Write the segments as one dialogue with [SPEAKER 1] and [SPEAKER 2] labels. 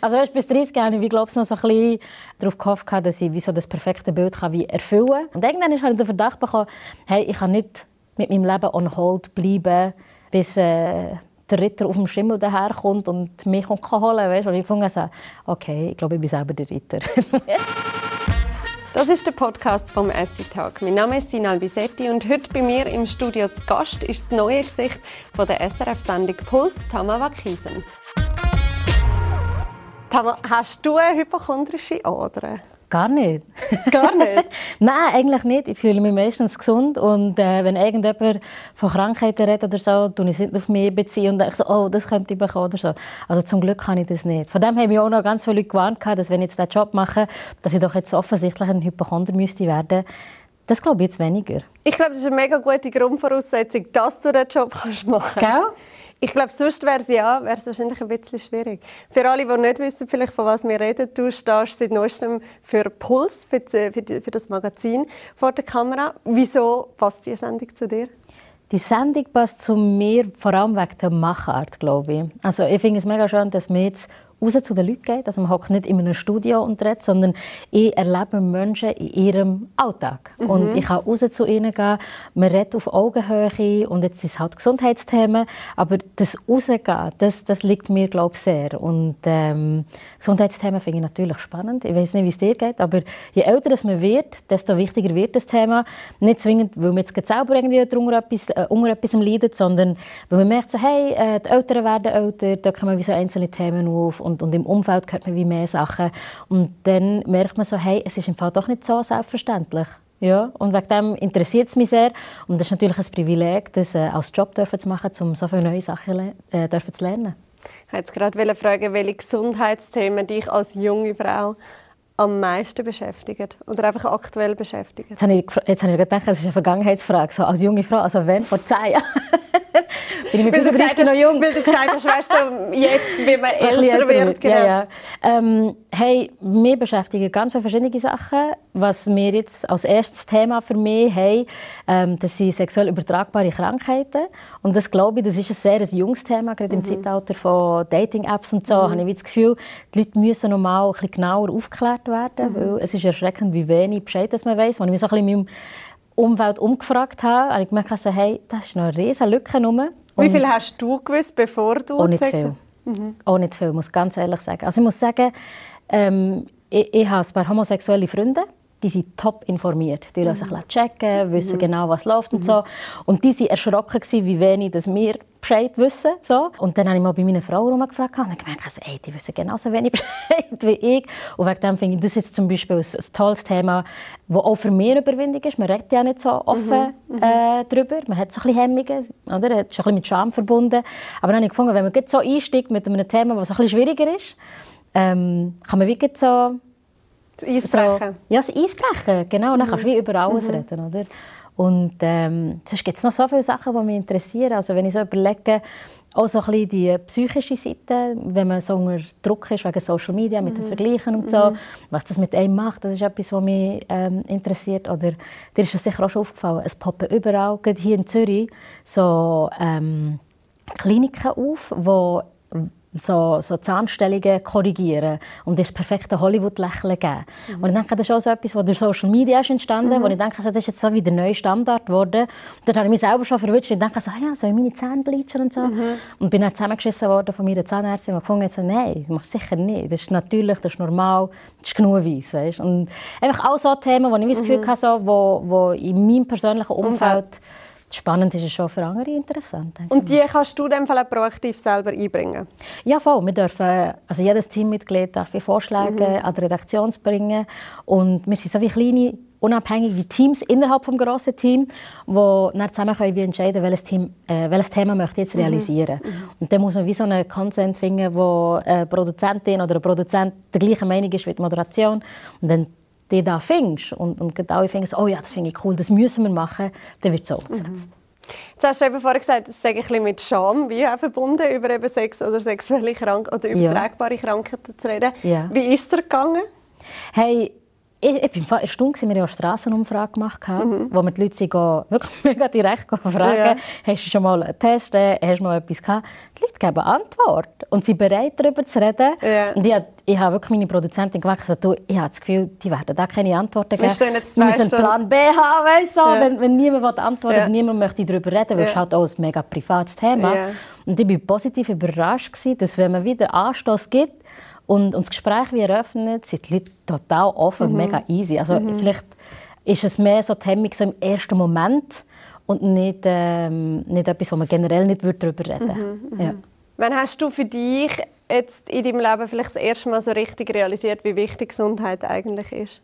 [SPEAKER 1] Also weißt, bis 30 habe ich, wie glaubst noch so ein bisschen darauf gehofft, dass ich wie so das perfekte Bild kann wie erfüllen kann. Und irgendwann habe ich den Verdacht bekommen, hey, ich kann nicht mit meinem Leben on hold bleiben, bis äh, der Ritter auf dem Schimmel daherkommt und mich holen kann weißt? Und ich fand so, okay, ich glaube, ich bin selber der Ritter.
[SPEAKER 2] Das ist der Podcast vom Acid Talk. Mein Name ist Sinal Bisetti und heute bei mir im Studio zu Gast ist das neue Gesicht von der SRF-Sendung Puls, Tamawa Kiesen. Hast du eine hypochondrische Ader?
[SPEAKER 1] Gar nicht.
[SPEAKER 2] Gar nicht?
[SPEAKER 1] Nein, eigentlich nicht. Ich fühle mich meistens gesund. Und äh, wenn irgendjemand von Krankheiten redet oder so, tue ich es nicht auf mich beziehen und denke so, oh, das könnte ich bekommen oder so. Also zum Glück kann ich das nicht. Von dem haben mich auch noch ganz viele Leute gewarnt, dass wenn ich jetzt diesen Job mache, dass ich doch jetzt offensichtlich ein Hypochonder müsste werden. Das glaube ich jetzt weniger.
[SPEAKER 2] Ich glaube, das ist eine mega gute Grundvoraussetzung, dass du diesen Job kannst machen kannst.
[SPEAKER 1] Gell?
[SPEAKER 2] Ich glaube, sonst wäre es ja, wahrscheinlich ein bisschen schwierig. Für alle, die nicht wissen, vielleicht von was wir reden, du stehst seit neuestem für Puls, für, die, für das Magazin vor der Kamera. Wieso passt diese Sendung zu dir?
[SPEAKER 1] Die Sendung passt zu mir vor allem wegen der Machart, glaube ich. Also ich finde es mega schön, dass wir jetzt raus zu den Leuten geht. Also man hockt nicht in einem Studio und redet, sondern ich erlebe Menschen in ihrem Alltag. Mhm. Und ich kann raus zu ihnen gehen, man redet auf Augenhöhe und jetzt sind es halt Gesundheitsthemen, aber das Rausgehen, das, das liegt mir, glaube ich, sehr. Und ähm, Gesundheitsthemen finde ich natürlich spannend. Ich weiß nicht, wie es dir geht, aber je älter man wird, desto wichtiger wird das Thema. Nicht zwingend, weil man jetzt selber irgendwie darunter etwas, äh, unter etwas leidet, sondern weil man merkt, so, hey, äh, die Älteren werden älter, da kommen wie so einzelne Themen auf und, und im Umfeld hört man wie mehr Sachen. Und dann merkt man so, hey, es ist im Fall doch nicht so selbstverständlich. Ja, und wegen dem interessiert es mich sehr. Und das ist natürlich ein Privileg, das äh, als Job dürfen zu machen, um so viele neue Sachen äh, dürfen zu lernen.
[SPEAKER 2] Ich wollte gerade fragen, welche Gesundheitsthemen dich als junge Frau am meisten beschäftigt oder einfach aktuell beschäftigt?
[SPEAKER 1] Jetzt habe ich, jetzt habe ich gedacht, das ist eine Vergangenheitsfrage. So, als junge Frau, also wenn? Vor zehn Jahren?
[SPEAKER 2] Bin ich mit 35 noch jung? Weil du gesagt hast, weißt du, jetzt, wie man älter wird.
[SPEAKER 1] Genau. Ja, ja. Ähm, hey, wir beschäftigen ganz viele verschiedene Sachen. Was wir jetzt als erstes Thema für mich haben, ähm, das sind sexuell übertragbare Krankheiten. Und das glaube ich, das ist ein sehr ein junges Thema, gerade im mhm. Zeitalter von Dating-Apps und so. Mhm. habe ich das Gefühl, die Leute müssen noch mal ein bisschen genauer aufgeklärt werden, mhm. weil es ist erschreckend, wie wenig Bescheid das man weiß. Wenn ich mich so ein bisschen Umfeld umgefragt habe, habe ich gemerkt, also, hey, das ist noch eine riesige Lücke. Rum.
[SPEAKER 2] Wie viel hast du gewusst, bevor du...
[SPEAKER 1] Auch nicht viel. Mhm. Auch nicht viel, muss ich ganz ehrlich sagen. Also ich muss sagen, ähm, ich, ich habe ein paar homosexuelle Freunde, die sind top informiert. Die lassen mhm. sich checken, wissen mhm. genau, was läuft und mhm. so. Und die waren erschrocken, wie wenig dass wir Bescheid wissen. So. Und dann habe ich mal bei meiner Frau gefragt und gemerkt, also, ey, die wissen genauso wenig Bescheid wie ich. Und wegen dem finde ich das jetzt zum Beispiel ein, ein tolles Thema, das auch für mich Überwindung ist. Man redet ja nicht so offen mhm. äh, darüber. Man hat so ein bisschen Hemmungen, oder? Es ist ein bisschen mit Scham verbunden. Aber dann habe ich gefunden, wenn man so einsteigt mit einem Thema, das ein bisschen schwieriger ist, ähm, kann man wirklich so
[SPEAKER 2] das Eisbrechen.
[SPEAKER 1] So, ja, das Eisbrechen, genau. Und dann kannst du wie über alles mhm. reden, oder? Und ähm, sonst gibt es noch so viele Sachen, die mich interessieren. Also wenn ich so überlege, auch so ein bisschen die psychische Seite, wenn man so unter Druck ist wegen Social Media, mit mhm. den Vergleichen und so, mhm. was das mit einem macht, das ist etwas, was mich ähm, interessiert. Oder dir ist das sicher auch schon aufgefallen, es poppen überall, gerade hier in Zürich, so ähm, Kliniken auf, wo so, so Zahnstellungen korrigieren und das perfekte Hollywood-Lächeln geben. Mhm. Und ich denke, das ist auch so etwas, was durch Social Media ist entstanden, mhm. wo ich denke, also, das ist jetzt so wie der neue Standard geworden. Und dann habe ich mich selber schon verwünscht und dachte, so, ah ja, soll ich meine Zähne bleachen und so. Mhm. Und bin dann zusammengeschissen worden von meiner Zahnärztin und gefunden, so, nein, das machst sicher nicht. Das ist natürlich, das ist normal, das ist genug weiss, weißt? Und einfach auch so Themen, wo ich das Gefühl mhm. hatte, so, wo, wo in meinem persönlichen Umfeld spannend ist es schon für andere interessant.
[SPEAKER 2] Und die kannst du in dem Fall auch proaktiv selber einbringen?
[SPEAKER 1] Ja, voll. Wir dürfen, also jedes Teammitglied darf Vorschläge mhm. an die Redaktion bringen und wir sind so wie kleine unabhängige Teams innerhalb des grossen Teams, die dann zusammen können entscheiden welches, Team, äh, welches Thema möchte jetzt mhm. realisieren mhm. Und dann muss man wie so einen Consent finden, wo eine Produzentin oder ein Produzent der gleichen Meinung ist wie die Moderation. Und dann die da findest und, und genau findest, oh ja, das finde ich cool, das müssen wir machen, dann wird es so umgesetzt. Mhm.
[SPEAKER 2] Jetzt hast du eben vorher gesagt, das sage ich ein mit Scham wie auch verbunden, über eben Sex oder sexuelle Krank oder übertragbare ja. Krankheiten zu reden. Ja. Wie ist es dir gegangen?
[SPEAKER 1] Hey, ich, ich bin erstaunt, wir haben eine Strassenumfrage gemacht, mhm. wo wir die Leute gehen, wirklich mega direkt fragen, ja. hast du schon mal einen Test, hast du noch etwas gehabt? Die Leute geben Antwort und sind bereit, darüber zu reden. Ja. Und ich, ich habe wirklich meine Produzentin gewechselt, also, ich habe das Gefühl, die werden da keine Antworten geben. Wir müssen einen Plan B haben, weißt du? Ja. Wenn, wenn niemand antworten will, niemand möchte darüber reden, weil es halt auch ein mega privates Thema. Und ich war positiv überrascht, gewesen, dass wenn man wieder Anstoß gibt, und, und das Gespräch wie eröffnet, sind die Leute total offen, mhm. mega easy. Also mhm. vielleicht ist es mehr so die Hemmung so im ersten Moment und nicht, ähm, nicht etwas, wo man generell nicht darüber reden würde. Mhm, mhm. Ja.
[SPEAKER 2] Wann hast du für dich jetzt in deinem Leben vielleicht das erste Mal so richtig realisiert, wie wichtig Gesundheit eigentlich ist?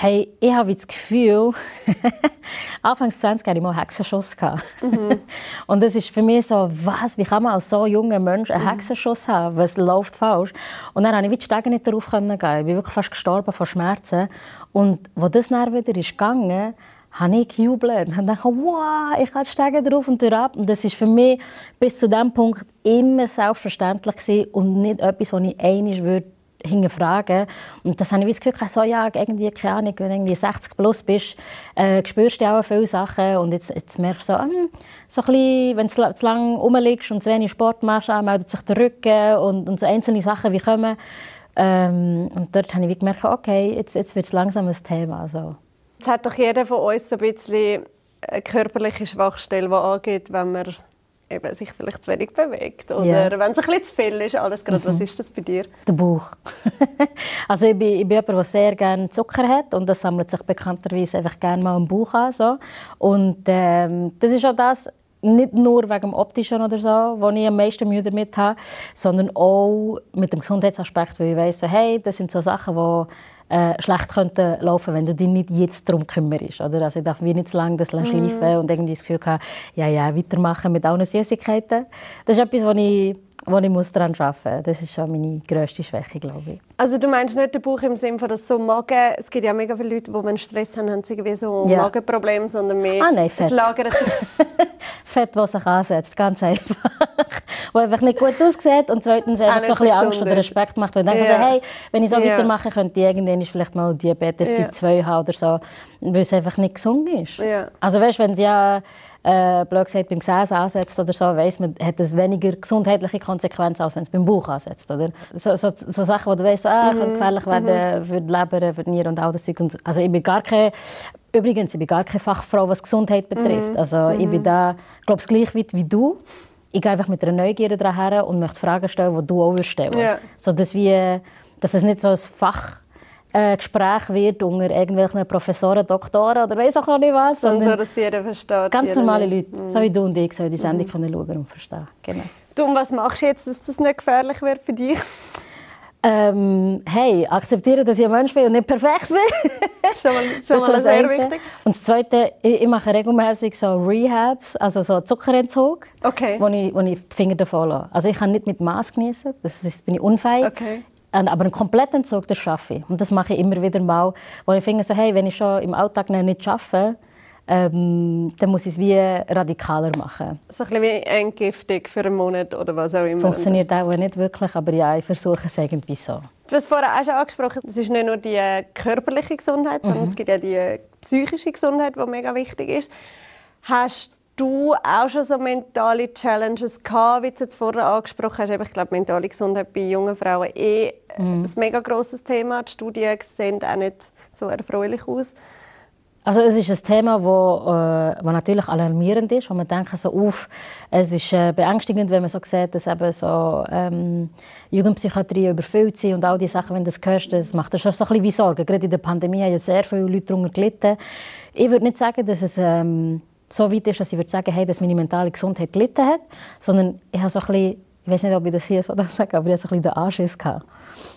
[SPEAKER 1] Hey, ich habe das Gefühl, Anfangs 20 hatte ich mal einen Hexenschuss. Mhm. und das ist für mich so, was, wie kann man als so junger Mensch einen mhm. Hexenschuss haben? Was läuft falsch? Und dann konnte ich die Stege nicht darauf gehen. Ich bin wirklich fast gestorben von Schmerzen. Und als das dann wieder ist gegangen habe ich gejubelt und gedacht, wow, ich kann die Stege drauf und ab. Und das war für mich bis zu diesem Punkt immer selbstverständlich gewesen und nicht etwas, was ich einmal würde hinterfragen. Und das habe ich das Gefühl, so, ja, irgendwie, keine Ahnung, wenn du irgendwie 60 plus bist, äh, spürst du auch viele Sachen. Und jetzt, jetzt merkst du so, ähm, so ein bisschen, wenn du zu lange rumliegst und zu wenig Sport machst, äh, meldet sich der Rücken und, und so einzelne Sachen wie kommen. Ähm, und dort habe ich gemerkt, okay, jetzt, jetzt wird es langsam ein Thema. Also.
[SPEAKER 2] Jetzt hat doch jeder von uns so ein bisschen eine körperliche Schwachstelle, die angeht, wenn man eben sich vielleicht zu wenig bewegt oder yeah. wenn es ein bisschen zu viel ist. Alles gerade. Mhm. Was ist das bei dir?
[SPEAKER 1] Der Bauch. also ich bin, ich bin jemand, der sehr gerne Zucker hat und das sammelt sich bekannterweise einfach gerne mal im Bauch an. So. Und ähm, das ist auch das, nicht nur wegen dem Optischen oder so, wo ich am meisten Mühe damit habe, sondern auch mit dem Gesundheitsaspekt, weil ich weiss, hey, das sind so Sachen, die äh, schlecht könnten laufen, wenn du dich nicht jetzt darum kümmerst. Oder? Also ich darf wie nicht zu lange das schleifen mhm. und irgendwie das Gefühl haben, ja, ja, weitermachen mit allen Süßigkeiten. Das ist etwas, was ich wo ich muss daran arbeiten muss. Das ist schon meine grösste Schwäche, glaube ich.
[SPEAKER 2] Also du meinst nicht den Bauch im Sinne von, dass so Magen... Es gibt ja mega viele Leute, die, wenn Stress haben, haben sie irgendwie so ja. Magenprobleme, sondern mehr...
[SPEAKER 1] Ah nein, Fett. Es lagert sich... Fett, das sich ansetzt, ganz einfach. wo einfach nicht gut aussieht und zweitens einfach so ein bisschen Angst oder Respekt macht. Weil ich denke, ja. also, hey, wenn ich so ja. weitermache, könnte ich irgendwann vielleicht mal Diabetes Typ 2 haben oder so, weil es einfach nicht gesund ist. Also weißt, wenn sie ja äh, blöd gesagt, beim Gesäß ansetzt oder so, weiss man, hat es weniger gesundheitliche Konsequenzen, als wenn es beim Bauch ansetzt. Oder? So, so, so Sachen, wo du weißt, ah, mhm. gefährlich werden mhm. für die Leber, für die Nieren und all das Zeug. Also ich bin gar keine, übrigens, ich bin gar keine Fachfrau, was Gesundheit betrifft. Mhm. Also ich bin mhm. da, glaube ich, gleich weit wie du. Ich gehe einfach mit einer Neugierde daher und möchte Fragen stellen, die du auch stellen ja. so dass, wir, dass es nicht so ein Fach äh, Gespräch wird unter irgendwelchen Professoren, Doktoren oder weiß auch noch nicht was.
[SPEAKER 2] Und so, dass jeder versteht.
[SPEAKER 1] Ganz normale Leute, mhm. so wie du und ich, so die Sendung mhm. können schauen und verstehen. Genau.
[SPEAKER 2] Du, und was machst du jetzt, dass das nicht gefährlich wird für dich?
[SPEAKER 1] Ähm, hey, akzeptiere, dass ich ein Mensch bin und nicht perfekt bin.
[SPEAKER 2] das ist schon mal, schon mal sehr wichtig.
[SPEAKER 1] Und das Zweite, ich, ich mache regelmäßig so Rehabs, also so Zuckerentzug, okay. wo, ich, wo ich die Finger davon lasse. Also ich kann nicht mit Maß genießen, das ist, bin ich unfähig. Okay. Aber einen kompletten Entzug, das schaffe ich. Und das mache ich immer wieder mal. Wo ich finde, so, hey, wenn ich schon im Alltag nicht schaffe, ähm, dann muss ich es wie radikaler machen.
[SPEAKER 2] So ein bisschen wie Entgiftung für einen Monat oder was auch immer.
[SPEAKER 1] Funktioniert auch nicht wirklich, aber ja, ich versuche es irgendwie so.
[SPEAKER 2] Du hast vorhin auch schon angesprochen, es ist nicht nur die körperliche Gesundheit, sondern mhm. es gibt ja die psychische Gesundheit, die mega wichtig ist. Hast du auch schon so mentale Challenges gehabt, wie du jetzt vorher angesprochen hast? Ich glaube, mentale Gesundheit bei jungen Frauen eh mhm. ein mega grosses Thema. Die Studien sehen auch nicht so erfreulich aus.
[SPEAKER 1] Also es ist ein Thema, wo, äh, wo natürlich alarmierend ist, wo man denkt so auf, es ist äh, beängstigend, wenn man so sieht, dass eben so ähm, Jugendpsychiatrie überfüllt sind und all die Sachen, wenn du das hörst, das macht das schon so ein bisschen wie Sorgen. Gerade in der Pandemie haben ja sehr viele Leute darunter gelitten. Ich würde nicht sagen, dass es ähm, so weit ist, dass ich würde sagen, hey, dass meine mentale Gesundheit gelitten hat, sondern ich habe so ein bisschen, ich weiß nicht, ob ich das hier so sage, aber ich habe so ein bisschen den Anschiss gehabt.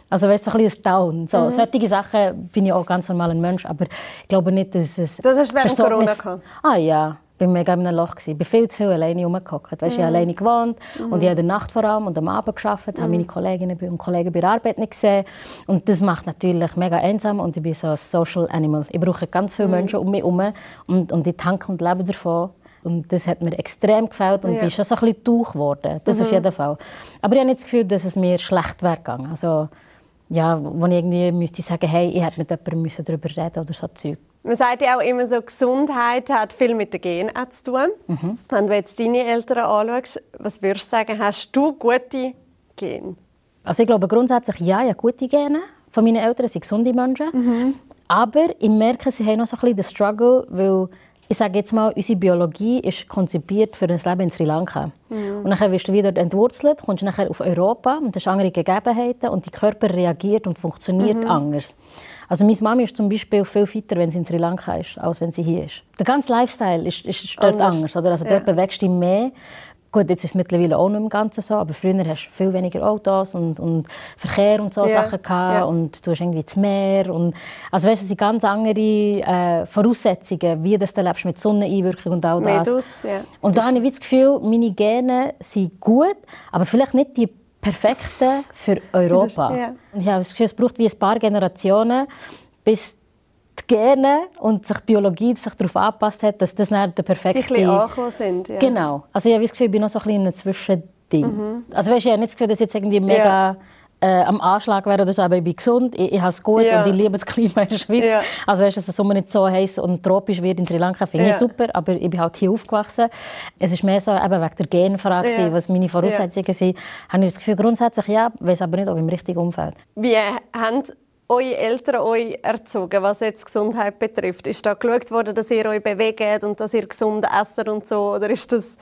[SPEAKER 1] Also weißt du, so ein bisschen Down. So, mhm. Solche Sachen bin ich auch ganz normal ein Mensch, aber ich glaube nicht, dass es...
[SPEAKER 2] Das hast du während Corona gehabt?
[SPEAKER 1] Ah ja, ich war mega in einem Loch. Ich bin viel zu viel alleine rumgehockt. Weißt, mhm. Ich habe alleine gewohnt mhm. und ich habe in der Nacht vor allem und am Abend gearbeitet, mhm. habe meine Kolleginnen und Kollegen bei der Arbeit nicht gesehen. Und das macht natürlich mega einsam und ich bin so ein Social Animal. Ich brauche ganz viele mhm. Menschen um mich herum und, und ich tanke und lebe davon. Und das hat mir extrem gefällt und ja. bin schon so ein bisschen durch geworden. Das mhm. auf jeden Fall. Aber ich habe nicht das Gefühl, dass es mir schlecht wäre gegangen. Also, ja, wo ich irgendwie müsste sagen, hey, ich hätte mit jemandem darüber reden oder so Zeug.
[SPEAKER 2] Man sagt ja auch immer so, Gesundheit hat viel mit den Genen zu tun. Mhm. Wenn du jetzt deine Eltern anschaust, was würdest du sagen, hast du gute Gene?
[SPEAKER 1] Also ich glaube grundsätzlich ja, ja gute Gene von meinen Eltern sind gesunde Menschen. Mhm. Aber ich merke, sie haben noch so ein bisschen den Struggle, weil ich sage jetzt mal, unsere Biologie ist konzipiert für ein Leben in Sri Lanka. Mhm. Und dann wirst du wieder entwurzelt, kommst nachher auf Europa und hast andere Gegebenheiten und der Körper reagiert und funktioniert mhm. anders. Also meine Mama ist zum Beispiel viel fitter, wenn sie in Sri Lanka ist, als wenn sie hier ist. Der ganze Lifestyle ist, ist dort anders. anders oder? Also ja. dort bewegst du dich mehr Gut, jetzt ist es mittlerweile auch nicht im Ganzen so, aber früher hast du viel weniger Autos und, und Verkehr und so ja. Sachen gehabt ja. und du hast irgendwie das Meer und also weißt, es sind ganz andere äh, Voraussetzungen, wie das du lebst mit Sonneneinwirkung und all das.
[SPEAKER 2] Medus, ja.
[SPEAKER 1] Und da habe ich das Gefühl, meine Gene sind gut, aber vielleicht nicht die perfekten für Europa. Ja. Ich habe das Gefühl, es braucht wie ein paar Generationen, bis die Gene und sich die Biologie sich darauf angepasst hat, dass das dann der perfekte...
[SPEAKER 2] Die ein sind, ja.
[SPEAKER 1] Genau. Also ich habe das Gefühl, ich bin noch so ein bisschen in einem Zwischending. Mhm. Also weißt, ich habe nicht das Gefühl, dass jetzt irgendwie mega... Ja. Äh, am Anschlag wäre oder so, aber ich bin gesund, ich, ich habe es gut ja. und ich liebe das Klima in der Schweiz. Ja. Also weißt, dass es Sommer nicht so heiß und tropisch wird in Sri Lanka, finde ich super, aber ich bin halt hier aufgewachsen. Es ist mehr so eben wegen der Genfrage, was meine Voraussetzungen sind. Habe ich das Gefühl, grundsätzlich ja, weiß aber nicht, ob im richtigen Umfeld.
[SPEAKER 2] Wie haben eure Eltern euch erzogen, was jetzt Gesundheit betrifft? Ist da geschaut worden, dass ihr euch bewegt und dass ihr gesund esst und so? Oder ist das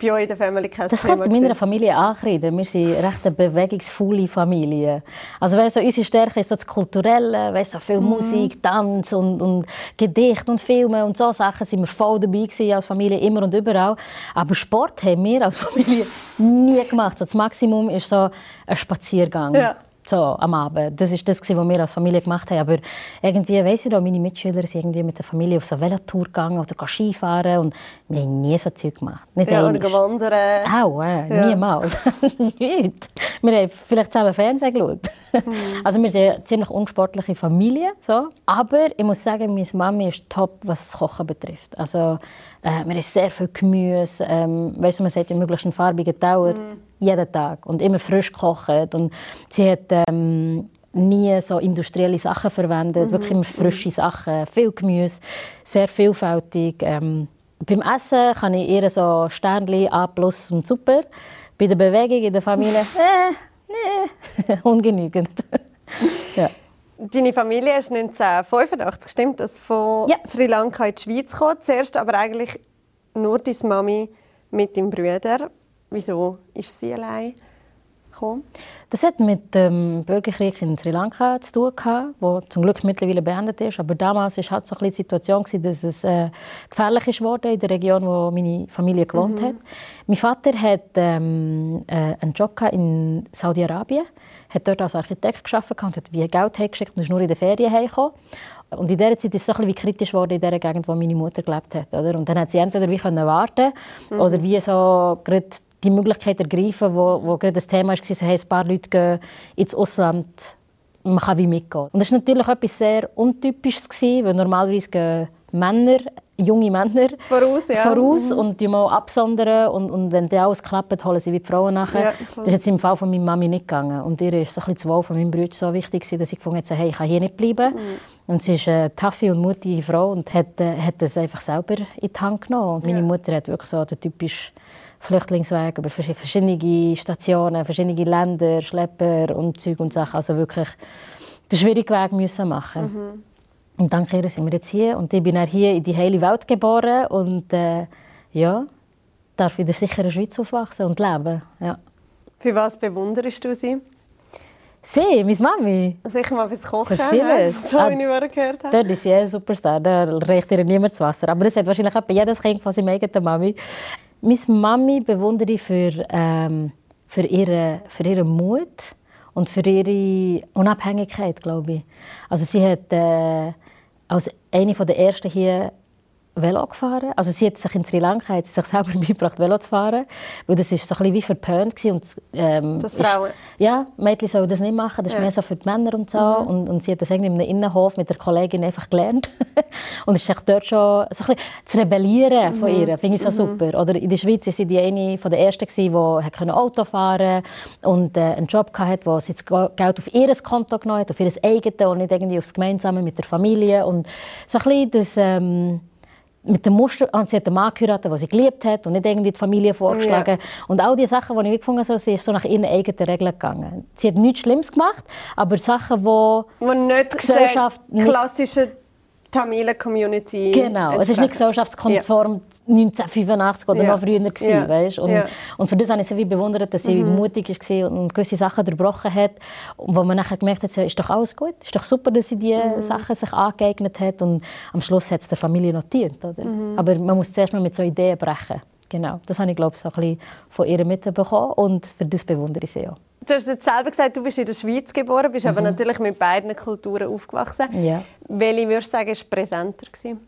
[SPEAKER 2] bei euch in der Familie kein
[SPEAKER 1] Das kommt in meiner Familie anreden. Wir sind eine recht bewegungsvolle Familie. Also weißt du, unsere Stärke ist so das Kulturelle, weißt, so viel mhm. Musik, Tanz und, und Gedicht und Filme und so Sachen sind wir voll dabei gewesen, als Familie, immer und überall. Aber Sport haben wir als Familie nie gemacht. So das Maximum ist so ein Spaziergang. Ja so am Abend. Das ist das, was wir als Familie gemacht haben. Aber irgendwie, weiss ich noch, meine Mitschüler sind irgendwie mit der Familie auf so eine Velotour gegangen oder Skifahren und wir haben nie so Zeug gemacht.
[SPEAKER 2] Nicht ja, oder wandern.
[SPEAKER 1] Auch, äh, ja. niemals. Nicht. Wir haben vielleicht zusammen Fernsehen geschaut. Mhm. Also wir sind eine ziemlich unsportliche Familie. So. Aber ich muss sagen, meine Mami ist top, was das Kochen betrifft. Also äh, wir haben sehr viel Gemüse. Ähm, weißt du, man sagt, möglichst einen farbigen Tauer. Mhm jeden Tag und immer frisch gekocht. Und sie hat ähm, nie so industrielle Sachen verwendet, mhm. wirklich immer frische Sachen, viel Gemüse, sehr vielfältig. Ähm, beim Essen kann ich ihr so Sternchen A plus und super. Bei der Bewegung in der Familie, äh, nee, ungenügend.
[SPEAKER 2] ja. Deine Familie ist 1985, stimmt das, von ja. Sri Lanka in die Schweiz gekommen. Zuerst aber eigentlich nur deine Mami mit deinem Bruder. Wieso ist sie allein gekommen?
[SPEAKER 1] Das hat mit dem Bürgerkrieg in Sri Lanka zu tun gehabt, der zum Glück mittlerweile beendet ist. Aber damals war halt so die Situation, dass es äh, gefährlich ist worden in der Region, wo meine Familie gewohnt mhm. hat. Mein Vater hat ähm, äh, einen Job in Saudi-Arabien, hat dort als Architekt gearbeitet und hat wie Geld hergeschickt und ist nur in den Ferien heimgekommen. Und in dieser Zeit ist es so ein bisschen kritisch geworden in der Gegend, wo meine Mutter gelebt hat. Oder? Und dann hat sie entweder wie können warten mhm. oder wie so die Möglichkeit ergreifen, wo, wo gerade das Thema war, so, hey, ein paar Leute gehen ins Ausland, man kann wie mitgehen. Und das war natürlich etwas sehr Untypisches, weil normalerweise gehen Männer, junge Männer
[SPEAKER 2] voraus, ja.
[SPEAKER 1] voraus mhm. und die mal absondern und, und wenn das alles klappt, holen sie die Frauen nachher. Ja, das ist jetzt im Fall von meiner Mami nicht gegangen und ihr ist so ein bisschen das Wohl von meinem Bruder so wichtig dass ich gefunden habe, hey, ich kann hier nicht bleiben. Mhm. Und sie ist eine taffe und mutige Frau und hat, äh, hat das einfach selber in die Hand genommen. Und meine ja. Mutter hat wirklich so den typischen Flüchtlingsweg über verschiedene Stationen, verschiedene Länder, Schlepper und Zeug und Sachen. Also wirklich den schwierigen Weg müssen machen. Mhm. Und dank ihr sind wir jetzt hier und ich bin auch hier in die heile Welt geboren und äh, ja, darf in der sicheren Schweiz aufwachsen und leben. Ja.
[SPEAKER 2] Für was bewunderst du sie?
[SPEAKER 1] Sie, meine Mami.
[SPEAKER 2] Sicher mal fürs Kochen.
[SPEAKER 1] Für vieles.
[SPEAKER 2] So wie ah, ich gehört habe.
[SPEAKER 1] Dort ist sie ein Superstar, da reicht ihr niemand das Wasser. Aber das hat wahrscheinlich jedes Kind von seiner eigenen Mami. Meine Mami bewundere ich für, ähm, für, ihre, für ihren Mut und für ihre Unabhängigkeit, glaube ich. Also sie hat äh, als eine der ersten hier Velo gefahren. Also sie hat sich in Sri Lanka hat sie sich selber beigebracht, Velo zu fahren, weil das ist so ein bisschen wie verpönt gewesen. und
[SPEAKER 2] ähm, das Frauen? Ist,
[SPEAKER 1] ja, Mädchen sollen das nicht machen, das ja. ist mehr so für die Männer und so mhm. und, und sie hat das irgendwie in einem Innenhof mit der Kollegin einfach gelernt und es ist dort schon so ein bisschen zu rebellieren von mhm. ihr, finde ich so mhm. super. Oder in der Schweiz war sie die eine von der ersten gewesen, die Auto fahren und äh, einen Job hatte, wo sie das Geld auf ihr Konto genommen hat, auf ihr eigenes und nicht irgendwie aufs Gemeinsame mit der Familie und so ein bisschen das ähm, mit dem Muster, und sie hat einen Mann geheiratet, den sie geliebt hat und nicht irgendwie die Familie vorgeschlagen. Ja. Und all die Sachen, die ich gefunden habe, sie ist so nach ihren eigenen Regeln gegangen. Sie hat nichts Schlimmes gemacht, aber Sachen, wo,
[SPEAKER 2] wo nicht die Gesellschaft... klassische Tamilen-Community...
[SPEAKER 1] Genau, es ist nicht gesellschaftskonform ja. 1985 oder ja. noch früher gewesen, ja. weißt? Und, ja. und für das habe ich sie bewundert, dass sie mhm. mutig war und gewisse Sachen durchbrochen hat. Und wo man nachher gemerkt hat, ist doch alles gut, ist doch super, dass sie diese mhm. Sachen sich angeeignet hat und am Schluss hat es der Familie notiert, oder? Mhm. Aber man muss zuerst mal mit so Ideen brechen. Genau, das habe ich glaube so ein bisschen von ihr mitbekommen und für das bewundere ich sie auch.
[SPEAKER 2] Du hast jetzt selber gesagt, du bist in der Schweiz geboren, bist mhm. aber natürlich mit beiden Kulturen aufgewachsen.
[SPEAKER 1] Ja.
[SPEAKER 2] Welche würdest du sagen, war präsenter? Gewesen?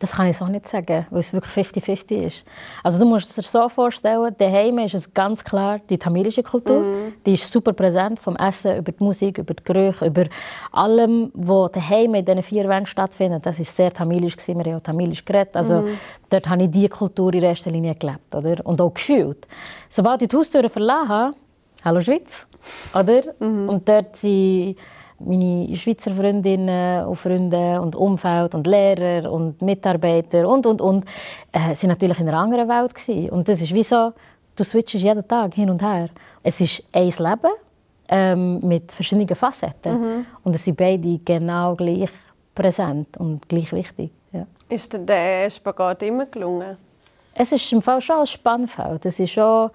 [SPEAKER 1] Das kann ich so nicht sagen, weil es wirklich 50-50 ist. Also du musst es dir so vorstellen, daheim ist es ganz klar die tamilische Kultur. Mm. Die ist super präsent, vom Essen über die Musik, über die Gerüche, über allem, was daheim in diesen vier Wänden stattfindet. Das ist sehr tamilisch gewesen. Wir haben auch tamilisch geredet. Also mm. dort habe ich diese Kultur in erster Linie gelebt, oder? Und auch gefühlt. Sobald ich die Haustüre verlassen habe, hallo Schweiz, oder? Mm. Und dort sind meine Schweizer Freundinnen und Freunde und Umfeld und Lehrer und Mitarbeiter und, und, und, äh, sind natürlich in einer anderen Welt gewesen. Und das ist wie so, du switchst jeden Tag hin und her. Es ist ein Leben ähm, mit verschiedenen Facetten. Mhm. Und es sind beide genau gleich präsent und gleich wichtig. Ja.
[SPEAKER 2] Ist dir der Spagat immer gelungen?
[SPEAKER 1] Es ist im Fall schon ein Spannfeld. Es ist schon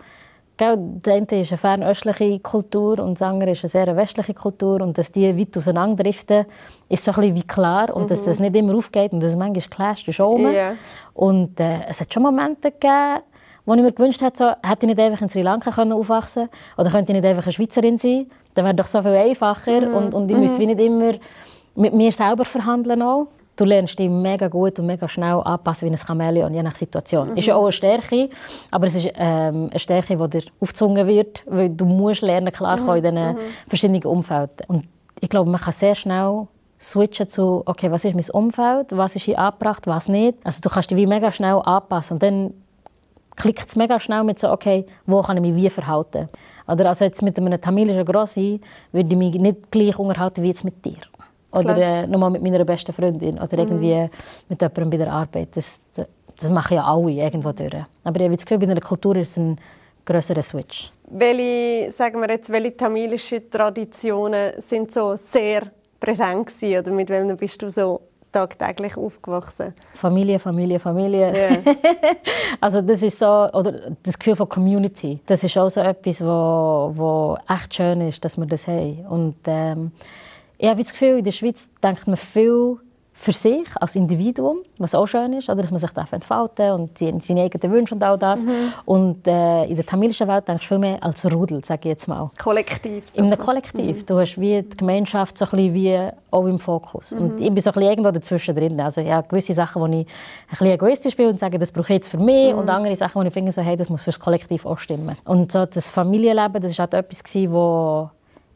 [SPEAKER 1] das eine ist eine fernöstliche Kultur und das andere ist eine sehr westliche Kultur. Und dass die weit auseinanderdriften, ist so ein bisschen wie klar. Und mhm. dass das nicht immer aufgeht und dass es manchmal clasht, ist auch yeah. Und äh, es hat schon Momente gegeben, wo ich mir gewünscht hätte, so, hätte ich nicht einfach in Sri Lanka können aufwachsen Oder könnte ich nicht einfach eine Schweizerin sein? Dann wäre doch so viel einfacher. Mhm. Und, und ich mhm. müsste wie nicht immer mit mir selber verhandeln auch du lernst dich mega gut und mega schnell anpassen wie ein Chamäleon, je nach Situation. Mhm. Ist ja auch eine Stärke, aber es ist ähm, eine Stärke, die dir aufgezwungen wird, weil du musst lernen, klarkommen mhm. in diesen mhm. verschiedenen Umfelden. Und ich glaube, man kann sehr schnell switchen zu, okay, was ist mein Umfeld, was ist hier angebracht, was nicht. Also du kannst dich wie mega schnell anpassen und dann klickt es mega schnell mit so, okay, wo kann ich mich wie verhalten. Oder also jetzt mit einem tamilischen Grossi würde ich mich nicht gleich unterhalten wie jetzt mit dir. Oder äh, nochmal mit meiner besten Freundin. Oder irgendwie mhm. mit jemandem bei der Arbeit. Das, das, das machen ja alle irgendwo durch. Aber ich habe das Gefühl, bei einer Kultur ist es ein grösserer Switch.
[SPEAKER 2] Welche, sagen wir jetzt, welche tamilischen Traditionen sind so sehr präsent gewesen? Oder mit welchen bist du so tagtäglich aufgewachsen?
[SPEAKER 1] Familie, Familie, Familie. Yeah. also das ist so, oder das Gefühl von Community. Das ist auch so etwas, wo, wo echt schön ist, dass wir das haben. Und ähm, ich habe das Gefühl, in der Schweiz denkt man viel für sich als Individuum, was auch schön ist, oder dass man sich entfalten darf und seine eigenen Wünsche und all das. Mhm. Und äh, in der tamilischen Welt denkst du viel mehr als Rudel, sage ich jetzt mal.
[SPEAKER 2] Kollektiv.
[SPEAKER 1] So. In einem Kollektiv. Mhm. Du hast wie die Gemeinschaft so ein bisschen wie auch im Fokus. Mhm. Und ich bin so ein bisschen irgendwo dazwischen drin. Also ich habe gewisse Sachen, wo ich ein bisschen egoistisch bin und sage, das brauche ich jetzt für mich. Mhm. Und andere Sachen, wo ich finde, so, hey, das muss für das Kollektiv auch stimmen. Und so das Familienleben, das war halt etwas, was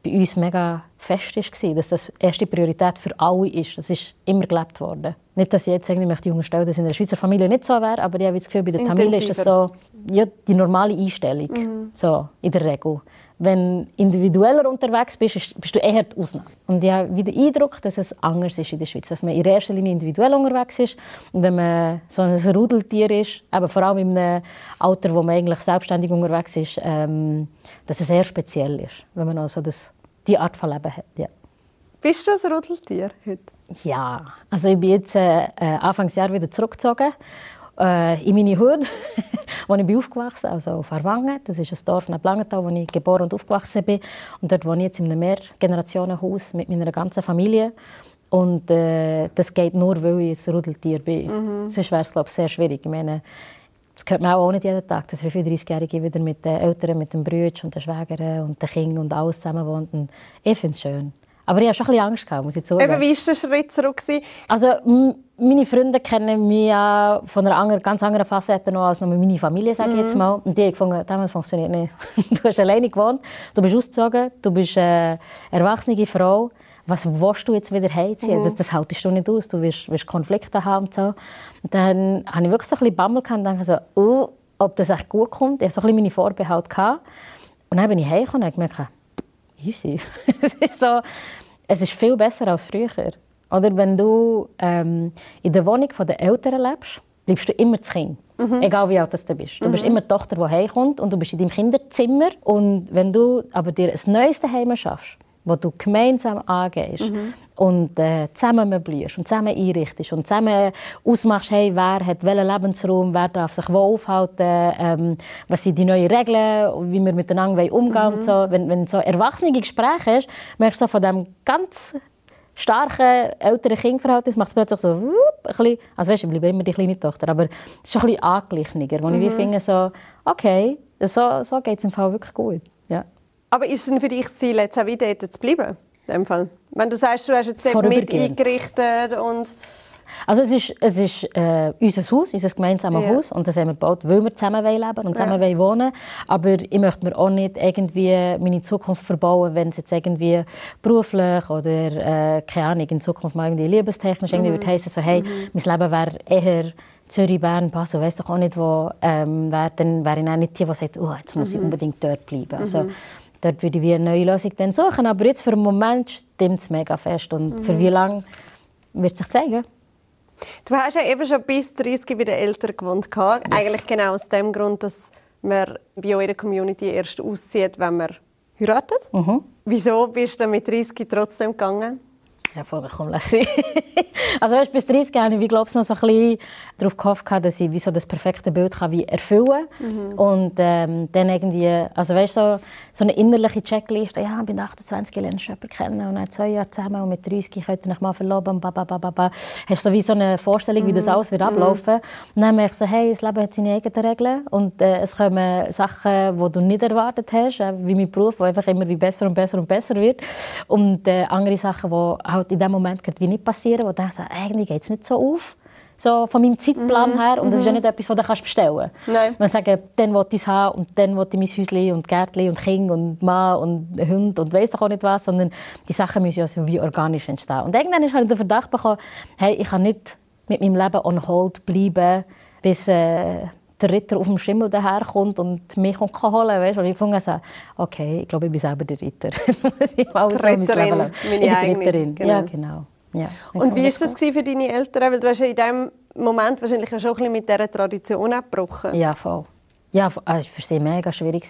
[SPEAKER 1] bei uns mega fest war, dass das erste Priorität für alle ist. Das ist immer gelebt worden. Nicht, dass ich jetzt irgendwie möchte unterstellen dass in der Schweizer Familie nicht so wäre, aber ich habe das Gefühl, bei der Familie ist das so ja, die normale Einstellung, mhm. so, in der Regel. Wenn du individueller unterwegs bist, bist du eher die Ausnahme. Und ich habe den Eindruck, dass es anders ist in der Schweiz. Dass man in erster Linie individuell unterwegs ist. Und wenn man so ein Rudeltier ist, eben vor allem in einem Alter, wo man eigentlich selbstständig unterwegs ist, ähm, dass es sehr speziell ist, wenn man also das die Art von Leben hat. Ja.
[SPEAKER 2] Bist du ein Rudeltier heute?
[SPEAKER 1] Ja, also ich bin jetzt äh, äh Anfangsjahr wieder zurückgezogen äh, in meine Hut, wo ich bin aufgewachsen bin, also auf Arwangen. Das ist ein Dorf neben Langenthal, wo ich geboren und aufgewachsen bin. Und dort wohne ich jetzt in einem Mehrgenerationenhaus mit meiner ganzen Familie. Und äh, das geht nur, weil ich ein Rudeltier bin. Mhm. Sonst wäre es, glaube ich, sehr schwierig. Ich meine, das hört man auch nicht jeden Tag, dass wir 35-Jährige wieder mit den Eltern, mit den Brüdern und den Schwägern und den Kindern und alles zusammen wohnen. Ich finde es schön. Aber ich hatte schon ein bisschen Angst, muss ich zugeben.
[SPEAKER 2] Eben, wie war der Schritt zurück?
[SPEAKER 1] Also, meine Freunde kennen mich ja von einer anderen, ganz anderen Facette noch als meine Familie, sage ich jetzt mhm. mal. Und die haben gefunden, das funktioniert nicht. Du hast alleine gewohnt, du bist ausgezogen, du bist eine erwachsene Frau. Was willst du jetzt wieder heimziehen? Mhm. Das, das haltest du nicht aus. Du wirst, wirst Konflikte haben und so. Und dann hatte ich wirklich so ein bisschen Bammel und dachte so, oh, ob das echt gut kommt. Ich hatte so ein bisschen meine Vorbehalte. Gehabt. Und dann bin ich heimgekommen und gemerkt, easy. es, ist so, es ist viel besser als früher. Oder wenn du ähm, in der Wohnung der Eltern lebst, bleibst du immer das Kind. Mhm. Egal wie alt du bist. Du mhm. bist immer die Tochter, die heimkommt und du bist in deinem Kinderzimmer. Und wenn du aber dir ein neues Daheim schaffst, wo du gemeinsam angehst mhm. und äh, zusammen möblierst und zusammen einrichtest und zusammen ausmachst, hey, wer hat welchen Lebensraum, wer darf sich wo aufhalten, ähm, was sind die neuen Regeln, wie wir miteinander umgehen mhm. und so. Wenn, wenn du so erwachsene Gespräche hast, merkst du so von dem ganz starken älteren Kindverhältnis macht es plötzlich so wupp, ein bisschen, also weißt, ich bleibe immer die kleine Tochter, aber es ist schon ein bisschen angeglichener, wo mhm. ich finde so, okay, so, so geht es im Fall wirklich gut. Ja.
[SPEAKER 2] Aber ist es für dich das Ziel, jetzt auch wieder dort zu bleiben? In dem Fall? Wenn du sagst, du hast jetzt mit eingerichtet und
[SPEAKER 1] also es ist, es ist äh, unser Haus, unser gemeinsames ja. Haus und das haben wir gebaut, weil wir zusammen leben und zusammen ja. wohnen Aber ich möchte mir auch nicht irgendwie meine Zukunft verbauen, wenn es jetzt irgendwie beruflich oder äh, keine Ahnung, in Zukunft mal irgendwie liebestechnisch irgendwie mhm. würde heißen, so hey, mhm. mein Leben wäre eher Zürich, Bern, Basel, weiß doch auch nicht wo, ähm, wär, dann wäre ich auch nicht die, die sagt, oh, jetzt muss mhm. ich unbedingt dort bleiben. Also, mhm. dort würde ich eine neue Lösung dann suchen. Aber jetzt für den Moment stimmt es mega fest. Und für mhm. wie lange wird sich zeigen.
[SPEAKER 2] Du hast ja eben schon bis 30 bei den Eltern gewohnt. Yes. Eigentlich genau aus dem Grund, dass man bei euch in der Community erst auszieht, wenn man heiratet. Mhm. Wieso bist du mit 30 trotzdem gegangen?
[SPEAKER 1] Ja, voll, komm, lass sie. also weißt, bis 30 habe ich, glaube ich, noch so ein bisschen darauf gehofft, dass ich wie so das perfekte Bild kann wie erfüllen kann. Mhm. Und ähm, dann irgendwie, also weißt so, so eine innerliche Checkliste, ja, ich bin 28, lernst du jemanden kennen und dann zwei Jahre zusammen und mit 30 könnt ihr euch mal verloben, ba, ba, ba, ba, ba. Hast du so wie so eine Vorstellung, wie das mhm. alles wird mhm. ablaufen. Mhm. Und dann merke ich so, hey, das Leben hat seine eigenen Regeln und äh, es kommen Sachen, die du nicht erwartet hast, äh, wie mein Beruf, der einfach immer wie besser und besser und besser wird. Und äh, andere Sachen, die halt in dem Moment wie nicht passieren, wo dann so, eigentlich geht es nicht so auf. So von meinem Zeitplan mhm. her. Und das ist ja mhm. nicht etwas, das du bestellen kannst. Nein. Man sagt, dann will ich es haben und dann will ich mein Häuschen und Gärtchen und Kind und Mann und Hund und weiss doch auch nicht was, sondern die Sachen müssen ja so wie organisch entstehen. Und irgendwann habe ich den Verdacht bekommen, hey, ich kann nicht mit meinem Leben on hold bleiben, bis äh, der Ritter auf dem Schimmel daherkommt und mich holen weißt? Und ich fand also, okay, ich glaube, ich bin selber der Ritter.
[SPEAKER 2] ich alles Ritterin, meine ich bin
[SPEAKER 1] eigene. Ritterin. Genau. Ja, genau. Ja,
[SPEAKER 2] und wie war das für deine Eltern? Weil du hast ja in diesem Moment wahrscheinlich schon ein bisschen mit dieser Tradition abgebrochen.
[SPEAKER 1] Ja, voll. Ja, es war für sie mega schwierig.